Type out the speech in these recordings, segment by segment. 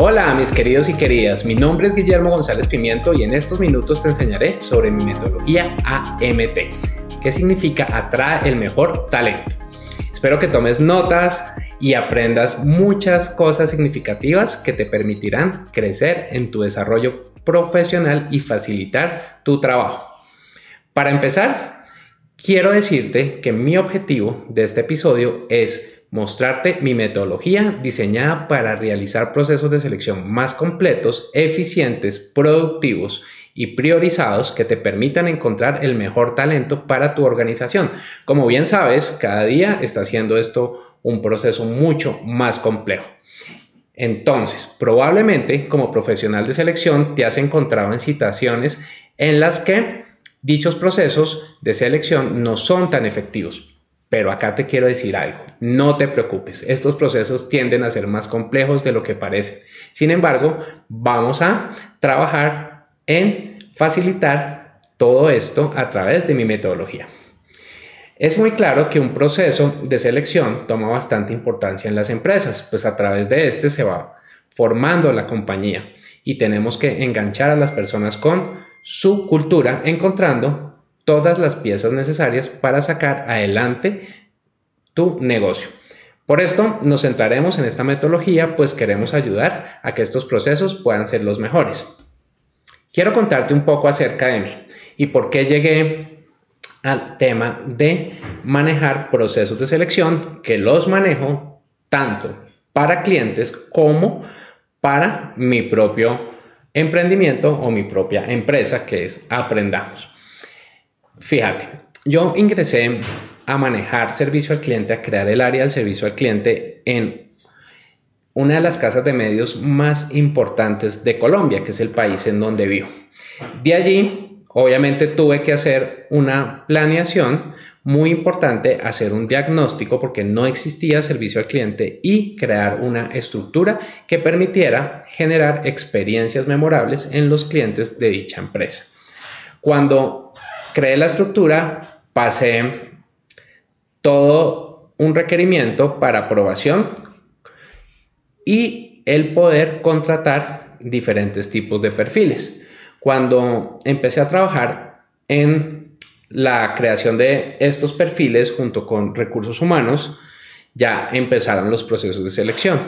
Hola mis queridos y queridas, mi nombre es Guillermo González Pimiento y en estos minutos te enseñaré sobre mi metodología AMT, que significa atrae el mejor talento. Espero que tomes notas y aprendas muchas cosas significativas que te permitirán crecer en tu desarrollo profesional y facilitar tu trabajo. Para empezar, quiero decirte que mi objetivo de este episodio es mostrarte mi metodología diseñada para realizar procesos de selección más completos, eficientes, productivos y priorizados que te permitan encontrar el mejor talento para tu organización. Como bien sabes, cada día está haciendo esto un proceso mucho más complejo. Entonces, probablemente como profesional de selección te has encontrado en situaciones en las que dichos procesos de selección no son tan efectivos pero acá te quiero decir algo, no te preocupes, estos procesos tienden a ser más complejos de lo que parece. Sin embargo, vamos a trabajar en facilitar todo esto a través de mi metodología. Es muy claro que un proceso de selección toma bastante importancia en las empresas, pues a través de este se va formando la compañía y tenemos que enganchar a las personas con su cultura, encontrando todas las piezas necesarias para sacar adelante tu negocio. Por esto nos centraremos en esta metodología, pues queremos ayudar a que estos procesos puedan ser los mejores. Quiero contarte un poco acerca de mí y por qué llegué al tema de manejar procesos de selección, que los manejo tanto para clientes como para mi propio emprendimiento o mi propia empresa, que es Aprendamos. Fíjate, yo ingresé a manejar servicio al cliente, a crear el área del servicio al cliente en una de las casas de medios más importantes de Colombia, que es el país en donde vivo. De allí, obviamente, tuve que hacer una planeación muy importante, hacer un diagnóstico porque no existía servicio al cliente y crear una estructura que permitiera generar experiencias memorables en los clientes de dicha empresa. Cuando creé la estructura, pasé todo un requerimiento para aprobación y el poder contratar diferentes tipos de perfiles. Cuando empecé a trabajar en la creación de estos perfiles junto con recursos humanos, ya empezaron los procesos de selección.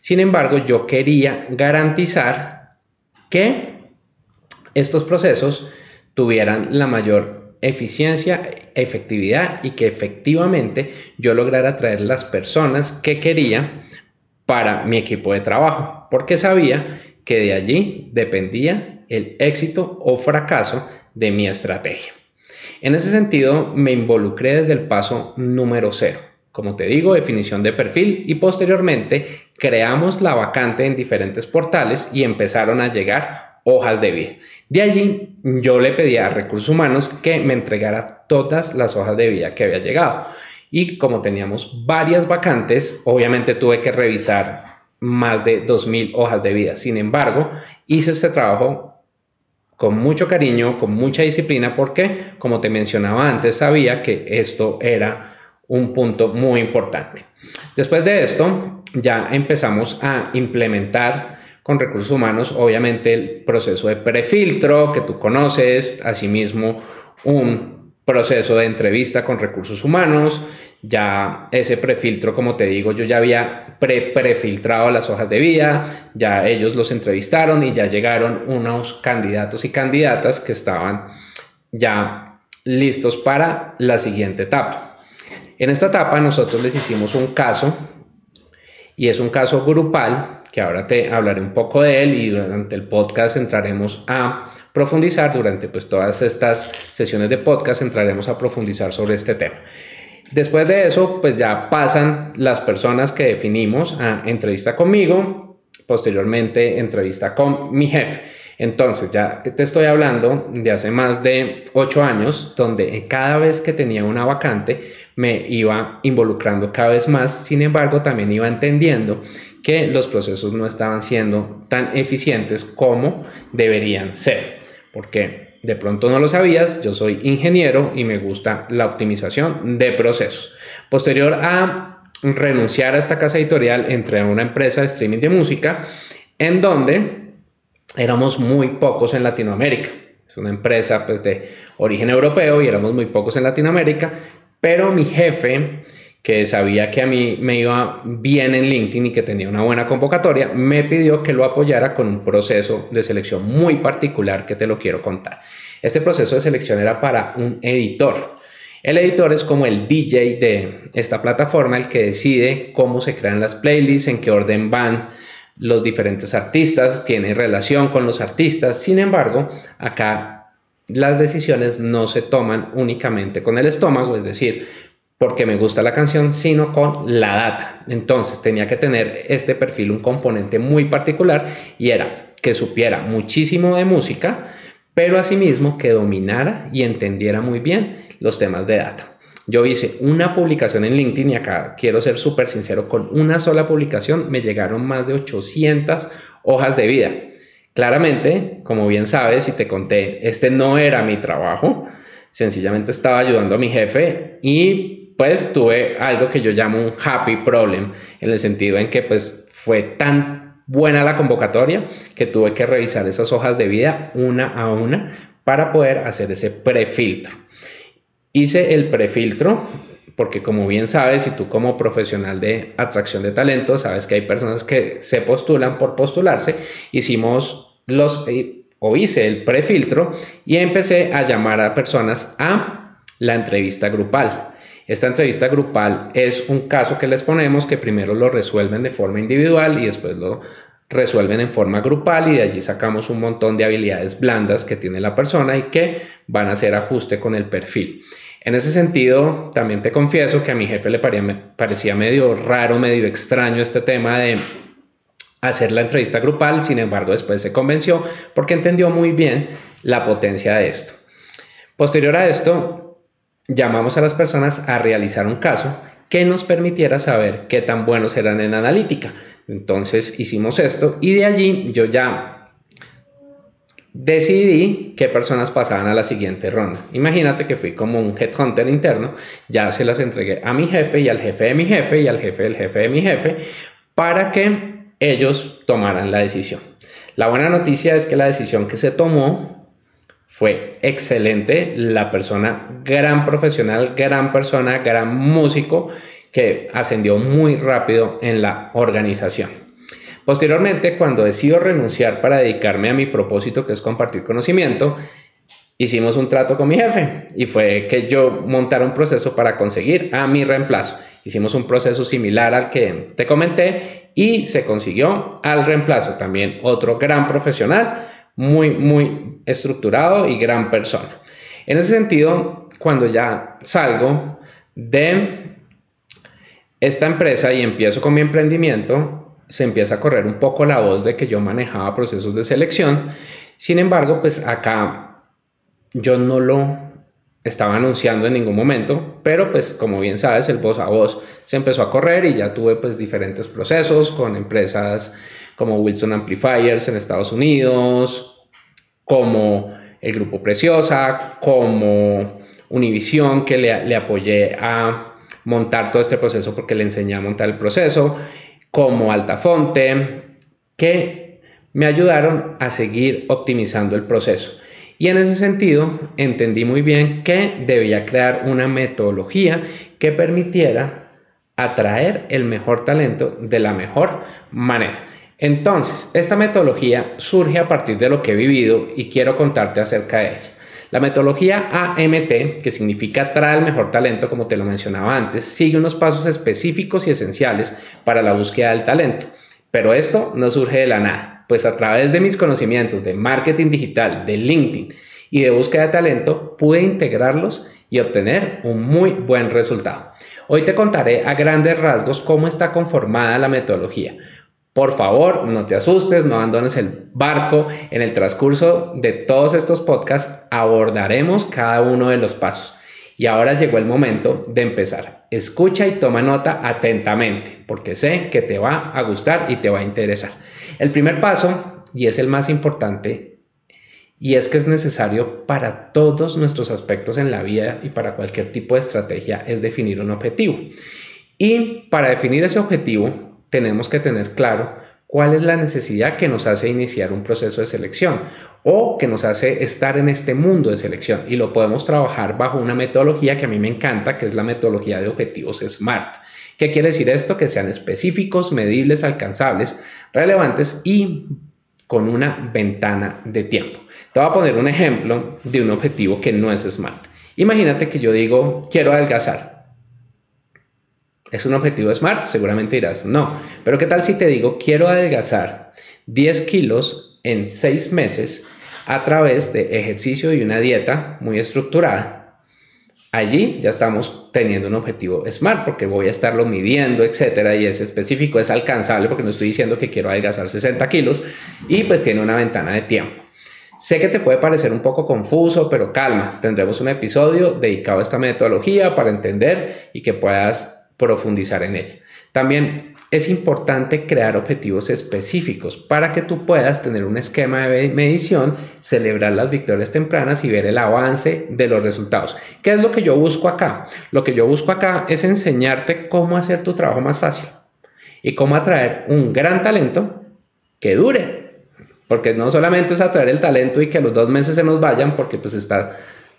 Sin embargo, yo quería garantizar que estos procesos tuvieran la mayor eficiencia, efectividad y que efectivamente yo lograra traer las personas que quería para mi equipo de trabajo, porque sabía que de allí dependía el éxito o fracaso de mi estrategia. En ese sentido, me involucré desde el paso número cero. Como te digo, definición de perfil y posteriormente creamos la vacante en diferentes portales y empezaron a llegar hojas de vida. De allí yo le pedí a recursos humanos que me entregara todas las hojas de vida que había llegado. Y como teníamos varias vacantes, obviamente tuve que revisar más de 2.000 hojas de vida. Sin embargo, hice este trabajo con mucho cariño, con mucha disciplina, porque, como te mencionaba antes, sabía que esto era un punto muy importante. Después de esto, ya empezamos a implementar con recursos humanos, obviamente el proceso de prefiltro que tú conoces, asimismo un proceso de entrevista con recursos humanos, ya ese prefiltro, como te digo, yo ya había pre prefiltrado las hojas de vida, ya ellos los entrevistaron y ya llegaron unos candidatos y candidatas que estaban ya listos para la siguiente etapa. En esta etapa nosotros les hicimos un caso y es un caso grupal que ahora te hablaré un poco de él y durante el podcast entraremos a profundizar, durante pues todas estas sesiones de podcast entraremos a profundizar sobre este tema. Después de eso, pues ya pasan las personas que definimos a entrevista conmigo, posteriormente entrevista con mi jefe. Entonces, ya te estoy hablando de hace más de ocho años, donde cada vez que tenía una vacante me iba involucrando cada vez más, sin embargo, también iba entendiendo que los procesos no estaban siendo tan eficientes como deberían ser, porque de pronto no lo sabías, yo soy ingeniero y me gusta la optimización de procesos. Posterior a renunciar a esta casa editorial, entré a una empresa de streaming de música en donde éramos muy pocos en Latinoamérica. Es una empresa pues, de origen europeo y éramos muy pocos en Latinoamérica, pero mi jefe, que sabía que a mí me iba bien en LinkedIn y que tenía una buena convocatoria, me pidió que lo apoyara con un proceso de selección muy particular que te lo quiero contar. Este proceso de selección era para un editor. El editor es como el DJ de esta plataforma, el que decide cómo se crean las playlists, en qué orden van los diferentes artistas, tiene relación con los artistas. Sin embargo, acá las decisiones no se toman únicamente con el estómago, es decir, porque me gusta la canción, sino con la data. Entonces tenía que tener este perfil un componente muy particular y era que supiera muchísimo de música, pero asimismo que dominara y entendiera muy bien los temas de data. Yo hice una publicación en LinkedIn y acá quiero ser súper sincero, con una sola publicación me llegaron más de 800 hojas de vida. Claramente, como bien sabes y te conté, este no era mi trabajo, sencillamente estaba ayudando a mi jefe y pues tuve algo que yo llamo un happy problem, en el sentido en que pues fue tan buena la convocatoria que tuve que revisar esas hojas de vida una a una para poder hacer ese prefiltro. Hice el prefiltro porque como bien sabes, y tú como profesional de atracción de talento, sabes que hay personas que se postulan por postularse, hicimos los, eh, o hice el prefiltro y empecé a llamar a personas a la entrevista grupal. Esta entrevista grupal es un caso que les ponemos que primero lo resuelven de forma individual y después lo resuelven en forma grupal y de allí sacamos un montón de habilidades blandas que tiene la persona y que van a hacer ajuste con el perfil. En ese sentido, también te confieso que a mi jefe le parecía medio raro, medio extraño este tema de hacer la entrevista grupal, sin embargo después se convenció porque entendió muy bien la potencia de esto. Posterior a esto, llamamos a las personas a realizar un caso que nos permitiera saber qué tan buenos eran en analítica. Entonces hicimos esto y de allí yo ya decidí qué personas pasaban a la siguiente ronda. Imagínate que fui como un headhunter interno, ya se las entregué a mi jefe y al jefe de mi jefe y al jefe del jefe de mi jefe para que ellos tomaran la decisión. La buena noticia es que la decisión que se tomó fue excelente. La persona, gran profesional, gran persona, gran músico, que ascendió muy rápido en la organización. Posteriormente, cuando decido renunciar para dedicarme a mi propósito, que es compartir conocimiento, hicimos un trato con mi jefe y fue que yo montara un proceso para conseguir a mi reemplazo. Hicimos un proceso similar al que te comenté y se consiguió al reemplazo. También otro gran profesional, muy, muy estructurado y gran persona. En ese sentido, cuando ya salgo de esta empresa y empiezo con mi emprendimiento, se empieza a correr un poco la voz de que yo manejaba procesos de selección. Sin embargo, pues acá yo no lo estaba anunciando en ningún momento, pero pues como bien sabes, el voz a voz se empezó a correr y ya tuve pues diferentes procesos con empresas como Wilson Amplifiers en Estados Unidos, como el Grupo Preciosa, como Univision, que le, le apoyé a montar todo este proceso porque le enseñé a montar el proceso como Altafonte, que me ayudaron a seguir optimizando el proceso. Y en ese sentido entendí muy bien que debía crear una metodología que permitiera atraer el mejor talento de la mejor manera. Entonces, esta metodología surge a partir de lo que he vivido y quiero contarte acerca de ella. La metodología AMT, que significa trae el mejor talento, como te lo mencionaba antes, sigue unos pasos específicos y esenciales para la búsqueda del talento. Pero esto no surge de la nada, pues a través de mis conocimientos de marketing digital, de LinkedIn y de búsqueda de talento, pude integrarlos y obtener un muy buen resultado. Hoy te contaré a grandes rasgos cómo está conformada la metodología, Por favor, no te asustes, no abandones el barco. En el transcurso de todos estos podcasts abordaremos cada uno de los pasos. Y ahora llegó el momento de empezar. Escucha y toma nota atentamente, porque sé que te va a gustar y te va a interesar. El primer paso, y es el más importante, y es que es necesario para todos nuestros aspectos en la vida y para cualquier tipo de estrategia, es definir un objetivo. Y para definir ese objetivo, tenemos que tener claro cuál es la necesidad que nos hace iniciar un proceso de selección o que nos hace estar en este mundo de selección y lo podemos trabajar bajo una metodología que a mí me encanta, que es la metodología de objetivos SMART. ¿Qué quiere decir esto? Que sean específicos, medibles, alcanzables, relevantes y con una ventana de tiempo. Te voy a poner un ejemplo de un objetivo que no es SMART. Imagínate que yo digo, quiero adelgazar. ¿Es un objetivo SMART? Seguramente dirás, no. Pero ¿qué tal si te digo, quiero adelgazar 10 kilos en 6 meses a través de ejercicio y una dieta muy estructurada? Allí ya estamos teniendo un objetivo SMART porque voy a estarlo midiendo, etcétera, y es específico, es alcanzable porque no estoy diciendo que quiero adelgazar 60 kilos y pues tiene una ventana de tiempo. Sé que te puede parecer un poco confuso, pero calma, tendremos un episodio dedicado a esta metodología para entender y que puedas profundizar en ella. También es importante crear objetivos específicos para que tú puedas tener un esquema de medición, celebrar las victorias tempranas y ver el avance de los resultados. ¿Qué es lo que yo busco acá? Lo que yo busco acá es enseñarte cómo hacer tu trabajo más fácil y cómo atraer un gran talento que dure. Porque no solamente es atraer el talento y que los dos meses se nos vayan porque pues está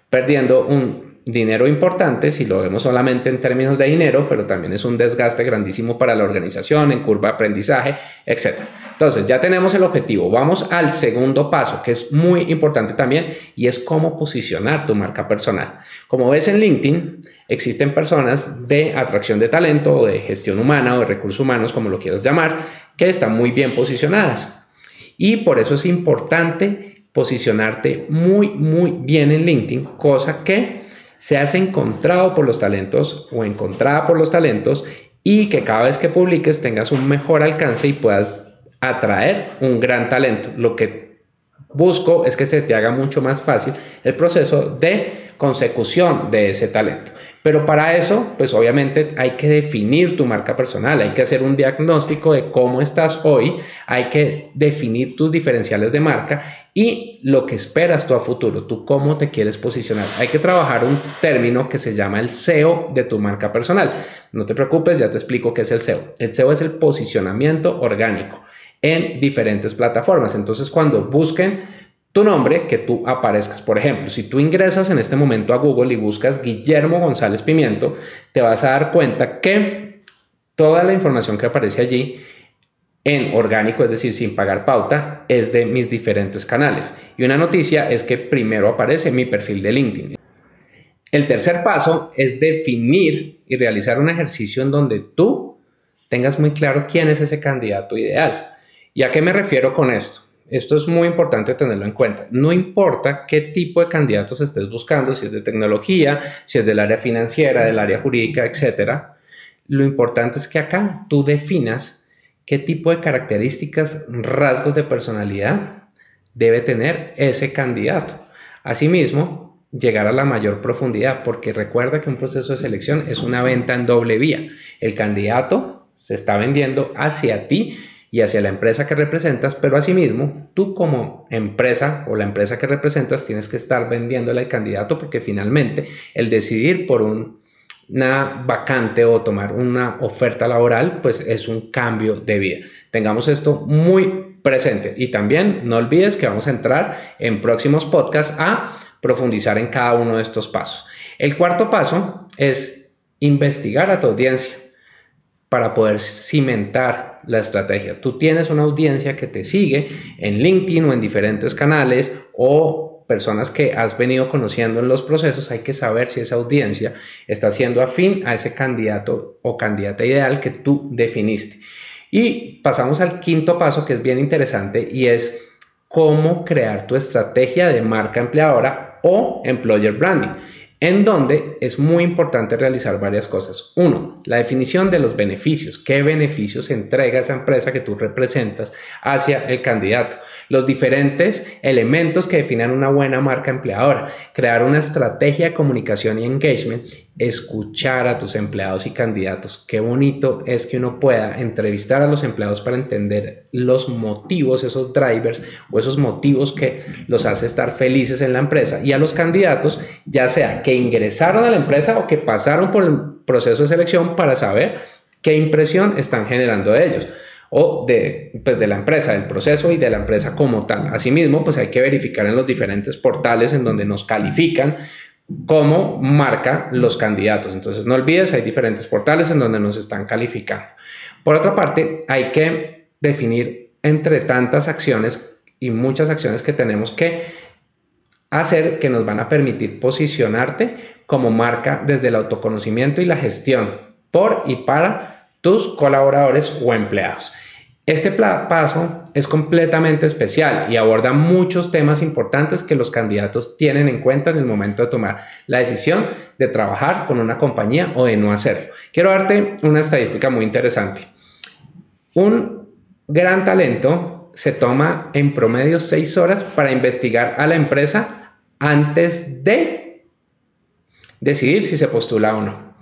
perdiendo un dinero importante si lo vemos solamente en términos de dinero, pero también es un desgaste grandísimo para la organización en curva de aprendizaje, etc. Entonces, ya tenemos el objetivo. Vamos al segundo paso, que es muy importante también, y es cómo posicionar tu marca personal. Como ves en LinkedIn, existen personas de atracción de talento o de gestión humana o de recursos humanos, como lo quieras llamar, que están muy bien posicionadas. Y por eso es importante posicionarte muy, muy bien en LinkedIn, cosa que seas encontrado por los talentos o encontrada por los talentos y que cada vez que publiques tengas un mejor alcance y puedas atraer un gran talento. Lo que busco es que se te haga mucho más fácil el proceso de consecución de ese talento. Pero para eso, pues obviamente hay que definir tu marca personal, hay que hacer un diagnóstico de cómo estás hoy, hay que definir tus diferenciales de marca y lo que esperas tú a futuro, tú cómo te quieres posicionar. Hay que trabajar un término que se llama el SEO de tu marca personal. No te preocupes, ya te explico qué es el SEO. El SEO es el posicionamiento orgánico en diferentes plataformas. Entonces, cuando busquen tu nombre, que tú aparezcas. Por ejemplo, si tú ingresas en este momento a Google y buscas Guillermo González Pimiento, te vas a dar cuenta que toda la información que aparece allí en orgánico, es decir, sin pagar pauta, es de mis diferentes canales. Y una noticia es que primero aparece mi perfil de LinkedIn. El tercer paso es definir y realizar un ejercicio en donde tú tengas muy claro quién es ese candidato ideal. ¿Y a qué me refiero con esto? Esto es muy importante tenerlo en cuenta. No importa qué tipo de candidatos estés buscando, si es de tecnología, si es del área financiera, del área jurídica, etcétera. Lo importante es que acá tú definas qué tipo de características, rasgos de personalidad debe tener ese candidato. Asimismo, llegar a la mayor profundidad, porque recuerda que un proceso de selección es una venta en doble vía. El candidato se está vendiendo hacia ti y hacia la empresa que representas, pero asimismo tú como empresa o la empresa que representas tienes que estar vendiéndole al candidato porque finalmente el decidir por una vacante o tomar una oferta laboral pues es un cambio de vida. Tengamos esto muy presente y también no olvides que vamos a entrar en próximos podcasts a profundizar en cada uno de estos pasos. El cuarto paso es investigar a tu audiencia para poder cimentar la estrategia. Tú tienes una audiencia que te sigue en LinkedIn o en diferentes canales o personas que has venido conociendo en los procesos, hay que saber si esa audiencia está siendo afín a ese candidato o candidata ideal que tú definiste. Y pasamos al quinto paso que es bien interesante y es cómo crear tu estrategia de marca empleadora o employer branding. En donde es muy importante realizar varias cosas. Uno, la definición de los beneficios. ¿Qué beneficios entrega esa empresa que tú representas hacia el candidato? Los diferentes elementos que definan una buena marca empleadora. Crear una estrategia de comunicación y engagement escuchar a tus empleados y candidatos. Qué bonito es que uno pueda entrevistar a los empleados para entender los motivos, esos drivers o esos motivos que los hace estar felices en la empresa. Y a los candidatos, ya sea que ingresaron a la empresa o que pasaron por el proceso de selección para saber qué impresión están generando de ellos o de, pues de la empresa, del proceso y de la empresa como tal. Asimismo, pues hay que verificar en los diferentes portales en donde nos califican cómo marca los candidatos. Entonces, no olvides, hay diferentes portales en donde nos están calificando. Por otra parte, hay que definir entre tantas acciones y muchas acciones que tenemos que hacer que nos van a permitir posicionarte como marca desde el autoconocimiento y la gestión por y para tus colaboradores o empleados. Este paso es completamente especial y aborda muchos temas importantes que los candidatos tienen en cuenta en el momento de tomar la decisión de trabajar con una compañía o de no hacerlo. Quiero darte una estadística muy interesante. Un gran talento se toma en promedio seis horas para investigar a la empresa antes de decidir si se postula o no.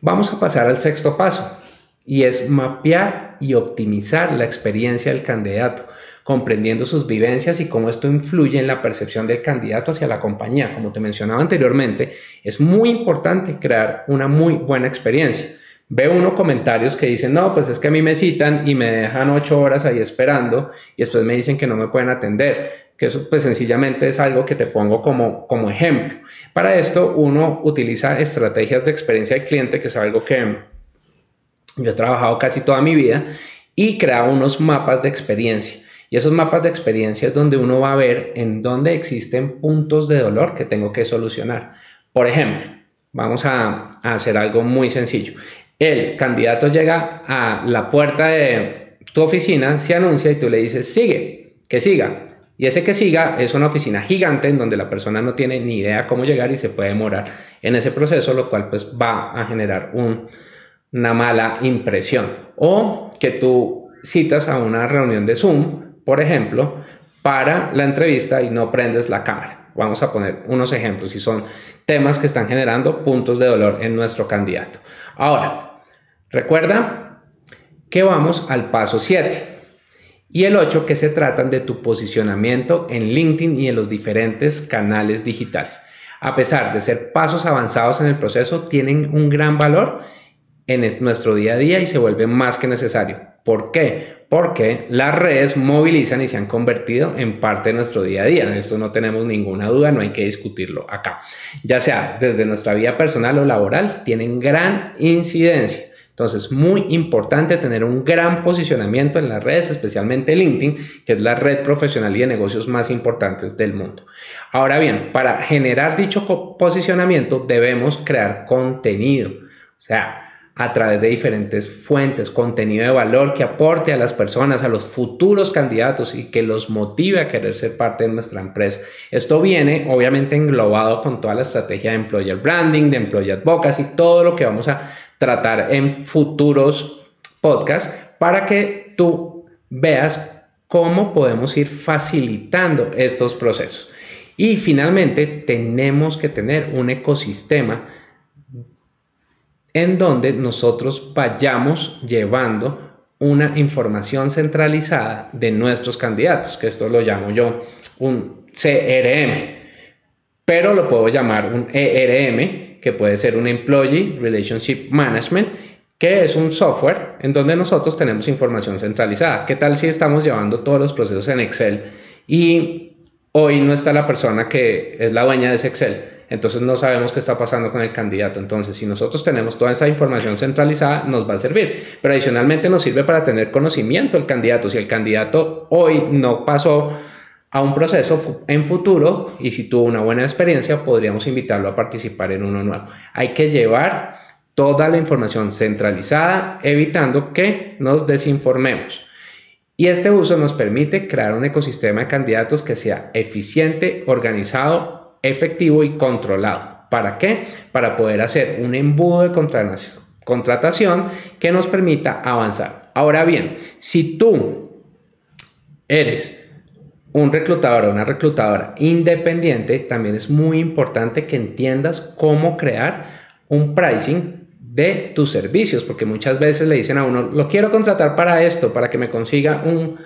Vamos a pasar al sexto paso y es mapear y optimizar la experiencia del candidato, comprendiendo sus vivencias y cómo esto influye en la percepción del candidato hacia la compañía. Como te mencionaba anteriormente, es muy importante crear una muy buena experiencia. Veo unos comentarios que dicen, no, pues es que a mí me citan y me dejan ocho horas ahí esperando y después me dicen que no me pueden atender, que eso pues sencillamente es algo que te pongo como, como ejemplo. Para esto uno utiliza estrategias de experiencia del cliente, que es algo que yo he trabajado casi toda mi vida y creado unos mapas de experiencia. Y esos mapas de experiencia es donde uno va a ver en dónde existen puntos de dolor que tengo que solucionar. Por ejemplo, vamos a, hacer algo muy sencillo. El candidato llega a la puerta de tu oficina, se anuncia y tú le dices, sigue, que siga. Y ese que siga es una oficina gigante en donde la persona no tiene ni idea cómo llegar y se puede demorar en ese proceso, lo cual pues va a generar un, una mala impresión. O que tú citas a una reunión de Zoom, por ejemplo, para la entrevista y no prendes la cámara. Vamos a poner unos ejemplos y son temas que están generando puntos de dolor en nuestro candidato. Ahora, recuerda que vamos al paso 7 y el 8 que se tratan de tu posicionamiento en LinkedIn y en los diferentes canales digitales. A pesar de ser pasos avanzados en el proceso, tienen un gran valor en nuestro día a día y se vuelve más que necesario. ¿Por qué? Porque las redes movilizan y se han convertido en parte de nuestro día a día. Esto no tenemos ninguna duda, no hay que discutirlo acá. Ya sea desde nuestra vida personal o laboral, tienen gran incidencia. Entonces, muy importante tener un gran posicionamiento en las redes, especialmente LinkedIn, que es la red profesional y de negocios más importantes del mundo. Ahora bien, para generar dicho posicionamiento debemos crear contenido. O sea, a través de diferentes fuentes, contenido de valor que aporte a las personas, a los futuros candidatos y que los motive a querer ser parte de nuestra empresa. Esto viene obviamente englobado con toda la estrategia de employer branding, de employee advocacy, todo lo que vamos a tratar en futuros podcasts para que tú veas cómo podemos ir facilitando estos procesos. Y finalmente tenemos que tener un ecosistema en donde nosotros vayamos llevando una información centralizada de nuestros candidatos, que esto lo llamo yo un CRM, pero lo puedo llamar un ERM, que puede ser un Employee Relationship Management, que es un software en donde nosotros tenemos información centralizada. ¿Qué tal si estamos llevando todos los procesos en Excel y hoy no está la persona que es la dueña de ese Excel? Entonces no sabemos qué está pasando con el candidato. Entonces, si nosotros tenemos toda esa información centralizada, nos va a servir. Pero adicionalmente nos sirve para tener conocimiento del candidato. Si el candidato hoy no pasó a un proceso en futuro y si tuvo una buena experiencia, podríamos invitarlo a participar en uno nuevo. Hay que llevar toda la información centralizada, evitando que nos desinformemos. Y este uso nos permite crear un ecosistema de candidatos que sea eficiente, organizado efectivo y controlado. ¿Para qué? Para poder hacer un embudo de contratación que nos permita avanzar. Ahora bien, si tú eres un reclutador o una reclutadora independiente, también es muy importante que entiendas cómo crear un pricing de tus servicios, porque muchas veces le dicen a uno, lo quiero contratar para esto, para que me consiga un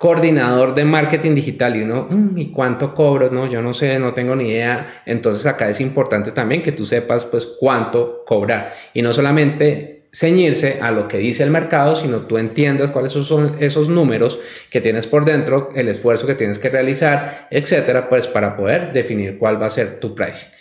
coordinador de marketing digital y uno, mm, ¿y cuánto cobro? No, yo no sé, no tengo ni idea. Entonces acá es importante también que tú sepas pues cuánto cobrar y no solamente ceñirse a lo que dice el mercado, sino tú entiendas cuáles son esos números que tienes por dentro, el esfuerzo que tienes que realizar, etcétera, pues para poder definir cuál va a ser tu price.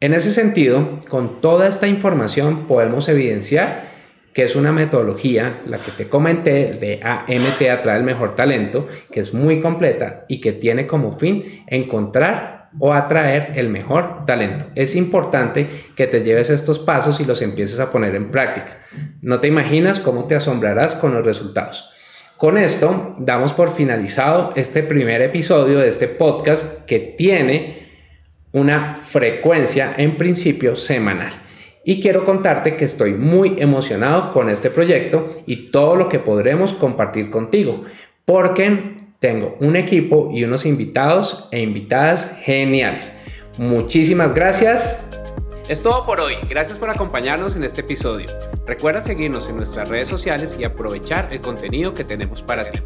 En ese sentido, con toda esta información podemos evidenciar que es una metodología, la que te comenté, de AMT Atrae el Mejor Talento, que es muy completa y que tiene como fin encontrar o atraer el mejor talento. Es importante que te lleves estos pasos y los empieces a poner en práctica. No te imaginas cómo te asombrarás con los resultados. Con esto damos por finalizado este primer episodio de este podcast que tiene una frecuencia en principio semanal y quiero contarte que estoy muy emocionado con este proyecto y todo lo que podremos compartir contigo, porque tengo un equipo y unos invitados e invitadas geniales. Muchísimas gracias. Es todo por hoy. Gracias por acompañarnos en este episodio. Recuerda seguirnos en nuestras redes sociales y aprovechar el contenido que tenemos para ti.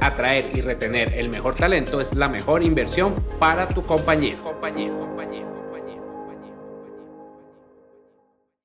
Atraer y retener el mejor talento es la mejor inversión para tu compañía. compañía.